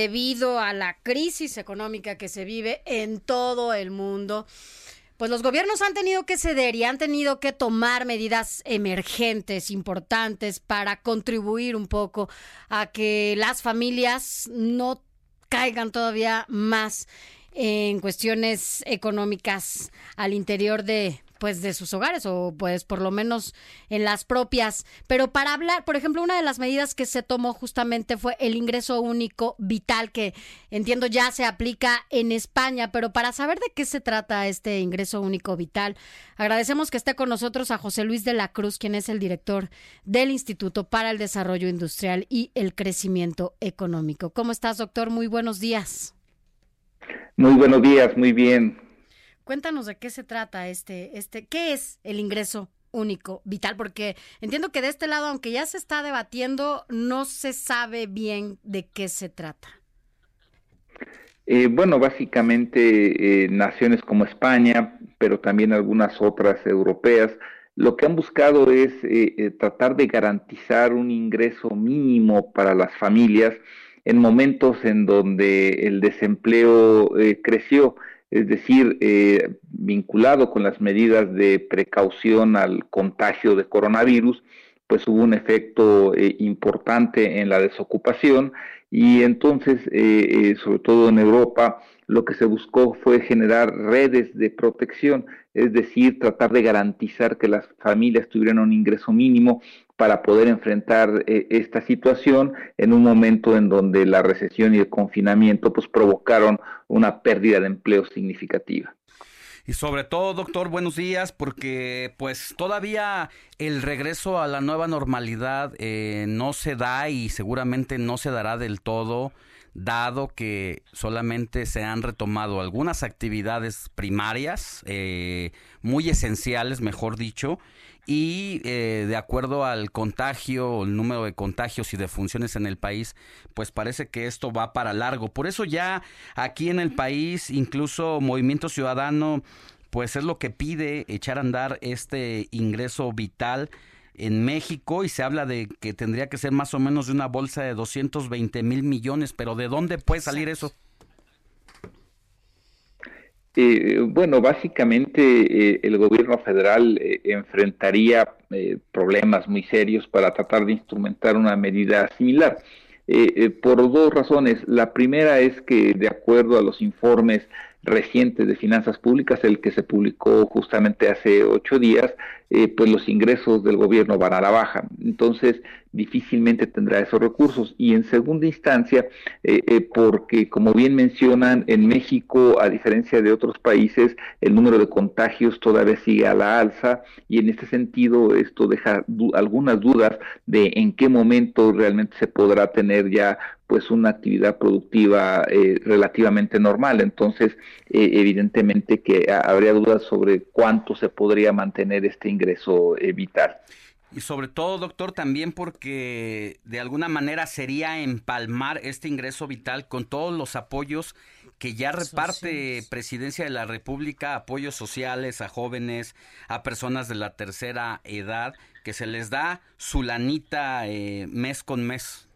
Debido a la crisis económica que se vive en todo el mundo, pues los gobiernos han tenido que ceder y han tenido que tomar medidas emergentes, importantes, para contribuir un poco a que las familias no caigan todavía más en cuestiones económicas al interior de pues de sus hogares o pues por lo menos en las propias. Pero para hablar, por ejemplo, una de las medidas que se tomó justamente fue el ingreso único vital que entiendo ya se aplica en España, pero para saber de qué se trata este ingreso único vital, agradecemos que esté con nosotros a José Luis de la Cruz, quien es el director del Instituto para el Desarrollo Industrial y el Crecimiento Económico. ¿Cómo estás, doctor? Muy buenos días. Muy buenos días, muy bien. Cuéntanos de qué se trata este, este, qué es el ingreso único vital, porque entiendo que de este lado, aunque ya se está debatiendo, no se sabe bien de qué se trata. Eh, bueno, básicamente eh, naciones como España, pero también algunas otras europeas, lo que han buscado es eh, tratar de garantizar un ingreso mínimo para las familias en momentos en donde el desempleo creció es decir, eh, vinculado con las medidas de precaución al contagio de coronavirus, pues hubo un efecto eh, importante en la desocupación y entonces, eh, sobre todo en Europa, lo que se buscó fue generar redes de protección, es decir, tratar de garantizar que las familias tuvieran un ingreso mínimo para poder enfrentar eh, esta situación en un momento en donde la recesión y el confinamiento pues provocaron una pérdida de empleo significativa. Y sobre todo, doctor, buenos días, porque pues todavía el regreso a la nueva normalidad eh, no se da y seguramente no se dará del todo, dado que solamente se han retomado algunas actividades primarias, eh, muy esenciales, mejor dicho, y eh, de acuerdo al contagio, el número de contagios y de funciones en el país, pues parece que esto va para largo. Por eso ya aquí en el país, incluso Movimiento Ciudadano, pues es lo que pide echar a andar este ingreso vital en México y se habla de que tendría que ser más o menos de una bolsa de 220 mil millones, pero ¿de dónde puede salir eso? Eh, bueno, básicamente eh, el gobierno federal eh, enfrentaría problemas muy serios para tratar de instrumentar una medida similar. por dos razones. La primera es que, de acuerdo a los informes recientes de finanzas públicas, el que se publicó justamente hace ocho días, eh, pues los ingresos del gobierno van a la baja. Entonces, difícilmente tendrá esos recursos. Y en segunda instancia, eh, eh, porque como bien mencionan, en México, a diferencia de otros países, el número de contagios todavía sigue a la alza y en este sentido esto deja algunas dudas de en qué momento realmente se podrá tener ya pues una actividad productiva relativamente normal. Entonces, evidentemente que habría dudas sobre cuánto se podría mantener este ingreso ingreso vital. Y sobre todo, doctor, también porque de alguna manera sería empalmar este ingreso vital con todos los apoyos que ya reparte Presidencia de la República, apoyos sociales a jóvenes, a personas de la tercera edad, que se les da su lanita eh, mes con mes.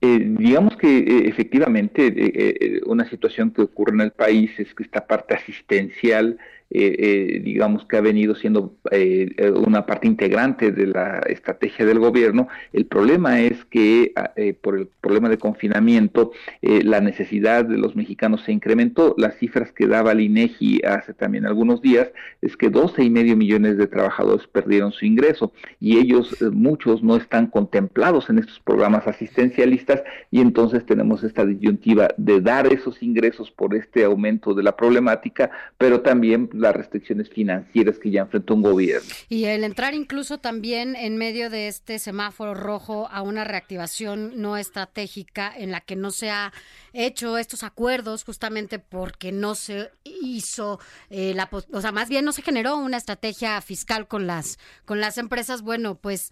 Eh, digamos que eh, efectivamente una situación que ocurre en el país es que esta parte asistencial eh, eh, digamos que ha venido siendo eh, una parte integrante de la estrategia del gobierno. El problema es que ah, por el problema de confinamiento la necesidad de los mexicanos se incrementó. Las cifras que daba el INEGI hace también algunos días es que 12 y medio millones de trabajadores perdieron su ingreso y ellos muchos no están contemplados en estos programas asistencialistas y entonces tenemos esta disyuntiva de dar esos ingresos por este aumento de la problemática, pero también las restricciones financieras que ya enfrentó un gobierno. Y el entrar incluso también en medio de este semáforo rojo a una reactivación no estratégica en la que no se ha hecho estos acuerdos justamente porque no se hizo eh, la, o sea, más bien no se generó una estrategia fiscal con las con las empresas, bueno, pues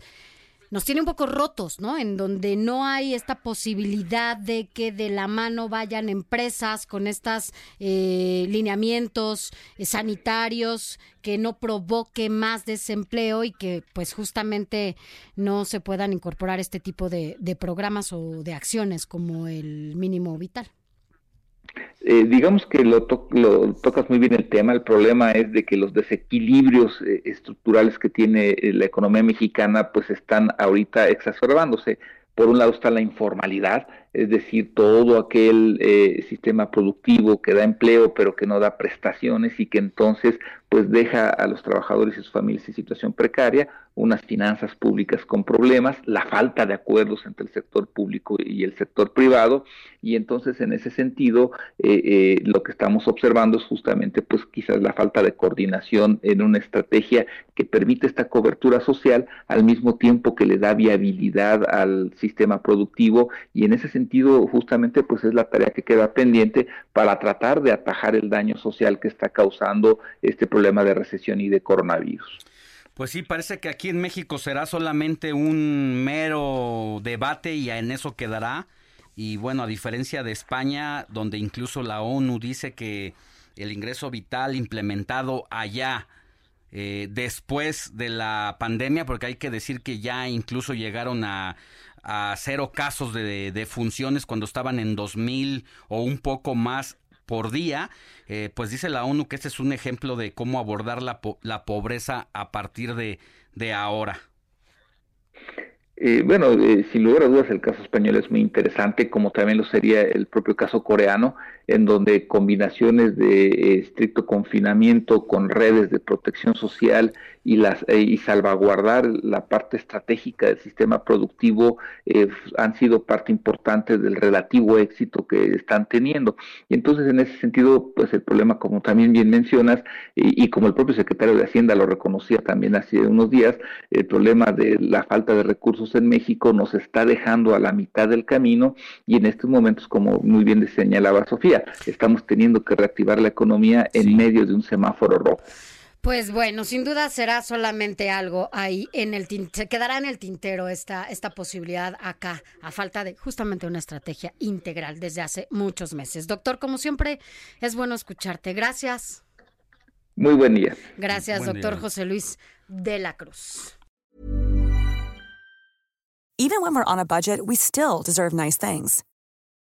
nos tiene un poco rotos, ¿no? En donde no hay esta posibilidad de que de la mano vayan empresas con estos eh, lineamientos eh, sanitarios que no provoque más desempleo y que pues justamente no se puedan incorporar este tipo de programas o de acciones como el mínimo vital. Eh, digamos que lo, tocas muy bien el tema. El problema es de que los desequilibrios eh, estructurales que tiene eh, la economía mexicana pues están ahorita exacerbándose. Por un lado está la informalidad, es decir, todo aquel eh, sistema productivo que da empleo pero que no da prestaciones y que entonces pues deja a los trabajadores y sus familias en situación precaria, unas finanzas públicas con problemas, la falta de acuerdos entre el sector público y el sector privado. Y entonces en ese sentido eh, eh, lo que estamos observando es justamente pues quizás la falta de coordinación en una estrategia que permite esta cobertura social al mismo tiempo que le da viabilidad al sistema productivo. Y en ese sentido sentido, justamente, pues es la tarea que queda pendiente para tratar de atajar el daño social que está causando este problema de recesión y de coronavirus. Pues sí, parece que aquí en México será solamente un mero debate y en eso quedará. Y bueno, a diferencia de España, donde incluso la ONU dice que el ingreso vital implementado allá eh, después de la pandemia, porque hay que decir que ya incluso llegaron a, a cero casos de, funciones cuando estaban en 2000 o un poco más por día, eh, pues dice la ONU que este es un ejemplo de cómo abordar la, la pobreza a partir de, de ahora. Eh, bueno, eh, sin lugar a dudas el caso español es muy interesante, como también lo sería el propio caso coreano, en donde combinaciones de eh, estricto confinamiento con redes de protección social y, las, y salvaguardar la parte estratégica del sistema productivo han sido parte importante del relativo éxito que están teniendo. Y entonces, en ese sentido, pues el problema, como también bien mencionas, y, y como el propio secretario de Hacienda lo reconocía también hace unos días, el problema de la falta de recursos en México nos está dejando a la mitad del camino y en estos momentos, como muy bien señalaba Sofía, estamos teniendo que reactivar la economía en medio de un semáforo rojo. Pues bueno, sin duda será solamente algo ahí en el se quedará en el tintero esta esta posibilidad acá a falta de justamente una estrategia integral desde hace muchos meses. Doctor, como siempre es bueno escucharte. Gracias. Muy buen día. Gracias, doctor José Luis de la Cruz. Even when we're on a budget, we still deserve nice things.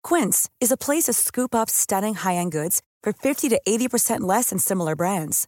Quince is a place to scoop up stunning high-end goods for 50 to 80% less than similar brands.